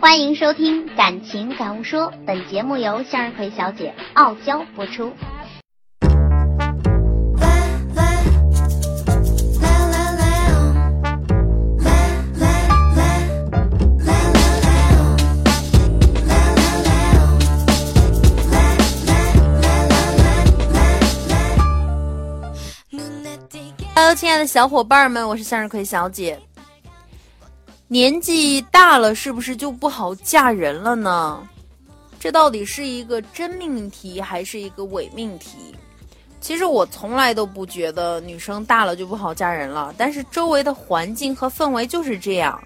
欢迎收听《感情感悟说》，本节目由向日葵小姐傲娇播出。Hello，亲爱的小伙伴们，我是向日葵小姐。年纪大了，是不是就不好嫁人了呢？这到底是一个真命题还是一个伪命题？其实我从来都不觉得女生大了就不好嫁人了，但是周围的环境和氛围就是这样，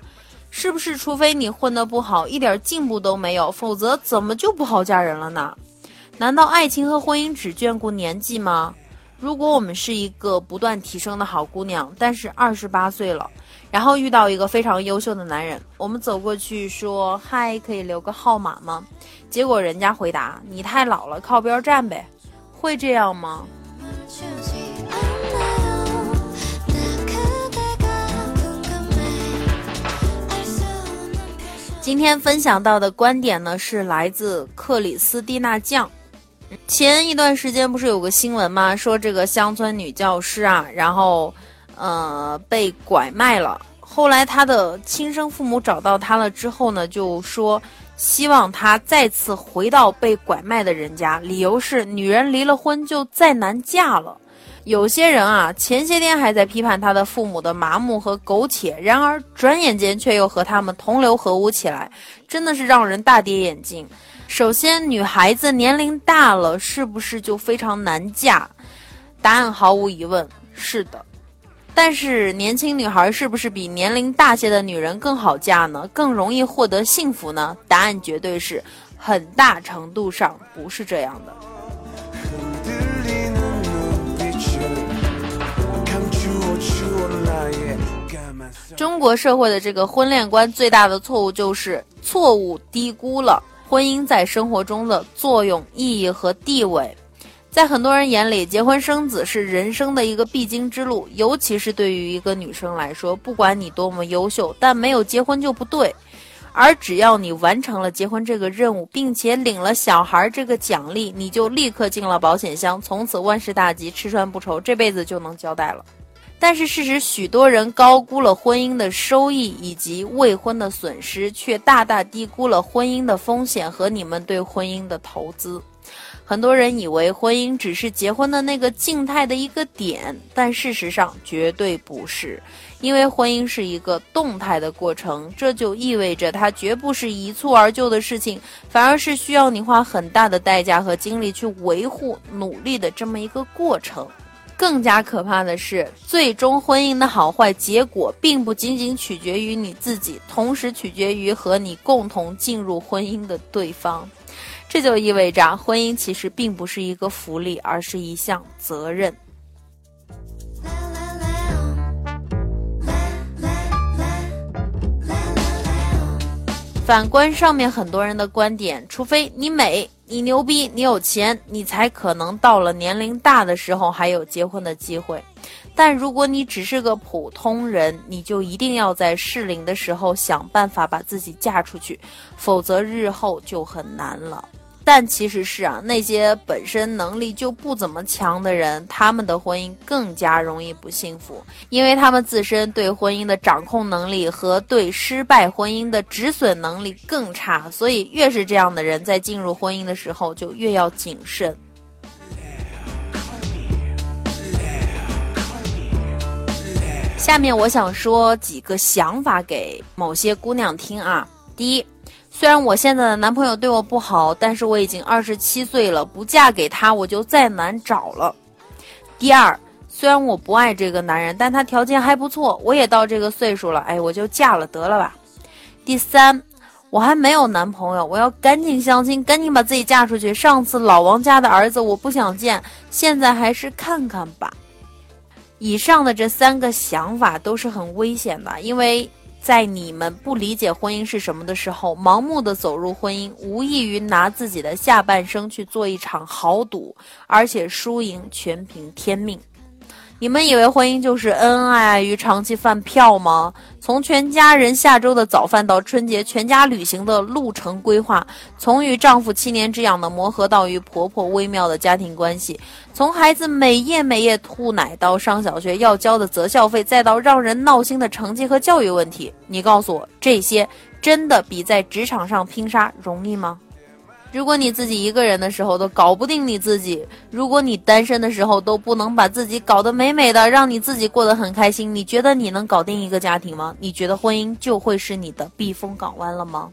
是不是？除非你混得不好，一点进步都没有，否则怎么就不好嫁人了呢？难道爱情和婚姻只眷顾年纪吗？如果我们是一个不断提升的好姑娘，但是二十八岁了，然后遇到一个非常优秀的男人，我们走过去说：“嗨，可以留个号码吗？”结果人家回答：“你太老了，靠边站呗。”会这样吗？今天分享到的观点呢，是来自克里斯蒂娜酱。前一段时间不是有个新闻吗？说这个乡村女教师啊，然后，呃，被拐卖了。后来她的亲生父母找到她了之后呢，就说希望她再次回到被拐卖的人家，理由是女人离了婚就再难嫁了。有些人啊，前些天还在批判他的父母的麻木和苟且，然而转眼间却又和他们同流合污起来，真的是让人大跌眼镜。首先，女孩子年龄大了，是不是就非常难嫁？答案毫无疑问，是的。但是，年轻女孩是不是比年龄大些的女人更好嫁呢？更容易获得幸福呢？答案绝对是很大程度上不是这样的。中国社会的这个婚恋观最大的错误就是错误低估了。婚姻在生活中的作用、意义和地位，在很多人眼里，结婚生子是人生的一个必经之路。尤其是对于一个女生来说，不管你多么优秀，但没有结婚就不对。而只要你完成了结婚这个任务，并且领了小孩这个奖励，你就立刻进了保险箱，从此万事大吉，吃穿不愁，这辈子就能交代了。但是事实，许多人高估了婚姻的收益以及未婚的损失，却大大低估了婚姻的风险和你们对婚姻的投资。很多人以为婚姻只是结婚的那个静态的一个点，但事实上绝对不是，因为婚姻是一个动态的过程，这就意味着它绝不是一蹴而就的事情，反而是需要你花很大的代价和精力去维护、努力的这么一个过程。更加可怕的是，最终婚姻的好坏结果，并不仅仅取决于你自己，同时取决于和你共同进入婚姻的对方。这就意味着，婚姻其实并不是一个福利，而是一项责任。反观上面很多人的观点，除非你美。你牛逼，你有钱，你才可能到了年龄大的时候还有结婚的机会。但如果你只是个普通人，你就一定要在适龄的时候想办法把自己嫁出去，否则日后就很难了。但其实是啊，那些本身能力就不怎么强的人，他们的婚姻更加容易不幸福，因为他们自身对婚姻的掌控能力和对失败婚姻的止损能力更差，所以越是这样的人，在进入婚姻的时候就越要谨慎。下面我想说几个想法给某些姑娘听啊，第一。虽然我现在的男朋友对我不好，但是我已经二十七岁了，不嫁给他我就再难找了。第二，虽然我不爱这个男人，但他条件还不错，我也到这个岁数了，哎，我就嫁了得了吧。第三，我还没有男朋友，我要赶紧相亲，赶紧把自己嫁出去。上次老王家的儿子我不想见，现在还是看看吧。以上的这三个想法都是很危险的，因为。在你们不理解婚姻是什么的时候，盲目的走入婚姻，无异于拿自己的下半生去做一场豪赌，而且输赢全凭天命。你们以为婚姻就是恩恩爱爱与长期饭票吗？从全家人下周的早饭到春节全家旅行的路程规划，从与丈夫七年之痒的磨合到与婆婆微妙的家庭关系，从孩子每夜每夜吐奶到上小学要交的择校费，再到让人闹心的成绩和教育问题，你告诉我，这些真的比在职场上拼杀容易吗？如果你自己一个人的时候都搞不定你自己，如果你单身的时候都不能把自己搞得美美的，让你自己过得很开心，你觉得你能搞定一个家庭吗？你觉得婚姻就会是你的避风港湾了吗？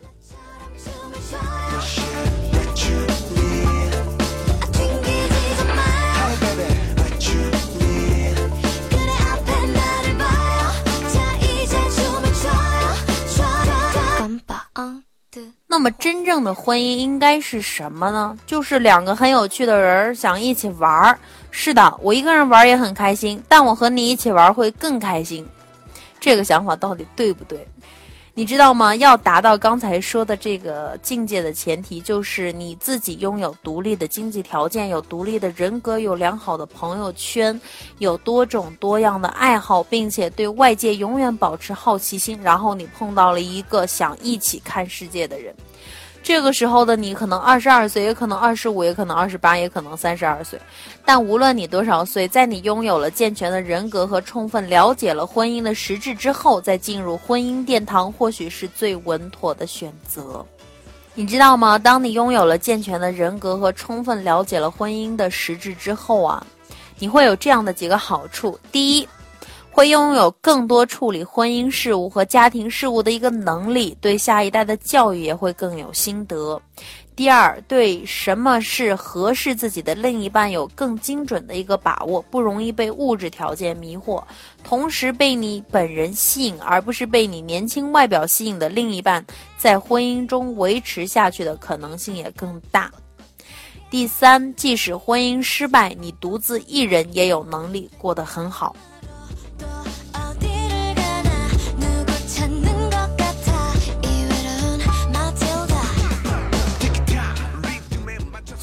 那么，真正的婚姻应该是什么呢？就是两个很有趣的人想一起玩儿。是的，我一个人玩也很开心，但我和你一起玩会更开心。这个想法到底对不对？你知道吗？要达到刚才说的这个境界的前提，就是你自己拥有独立的经济条件，有独立的人格，有良好的朋友圈，有多种多样的爱好，并且对外界永远保持好奇心。然后你碰到了一个想一起看世界的人。这个时候的你可能二十二岁，也可能二十五，也可能二十八，也可能三十二岁。但无论你多少岁，在你拥有了健全的人格和充分了解了婚姻的实质之后，再进入婚姻殿堂，或许是最稳妥的选择。你知道吗？当你拥有了健全的人格和充分了解了婚姻的实质之后啊，你会有这样的几个好处：第一，会拥有更多处理婚姻事务和家庭事务的一个能力，对下一代的教育也会更有心得。第二，对什么是合适自己的另一半有更精准的一个把握，不容易被物质条件迷惑，同时被你本人吸引，而不是被你年轻外表吸引的另一半，在婚姻中维持下去的可能性也更大。第三，即使婚姻失败，你独自一人也有能力过得很好。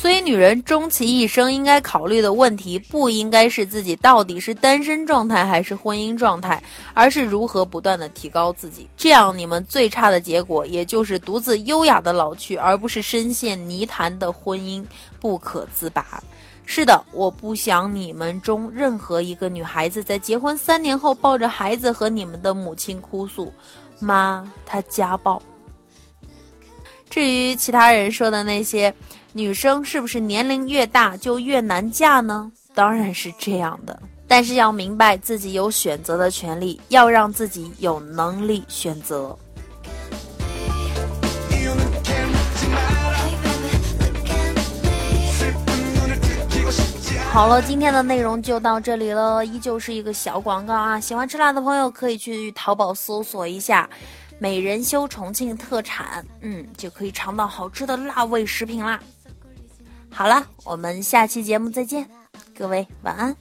所以，女人终其一生应该考虑的问题，不应该是自己到底是单身状态还是婚姻状态，而是如何不断的提高自己。这样，你们最差的结果，也就是独自优雅的老去，而不是深陷泥潭的婚姻不可自拔。是的，我不想你们中任何一个女孩子在结婚三年后，抱着孩子和你们的母亲哭诉：“妈，他家暴。”至于其他人说的那些，女生是不是年龄越大就越难嫁呢？当然是这样的，但是要明白自己有选择的权利，要让自己有能力选择。好了，今天的内容就到这里了，依旧是一个小广告啊！喜欢吃辣的朋友可以去淘宝搜索一下。美人修重庆特产，嗯，就可以尝到好吃的辣味食品啦。好了，我们下期节目再见，各位晚安。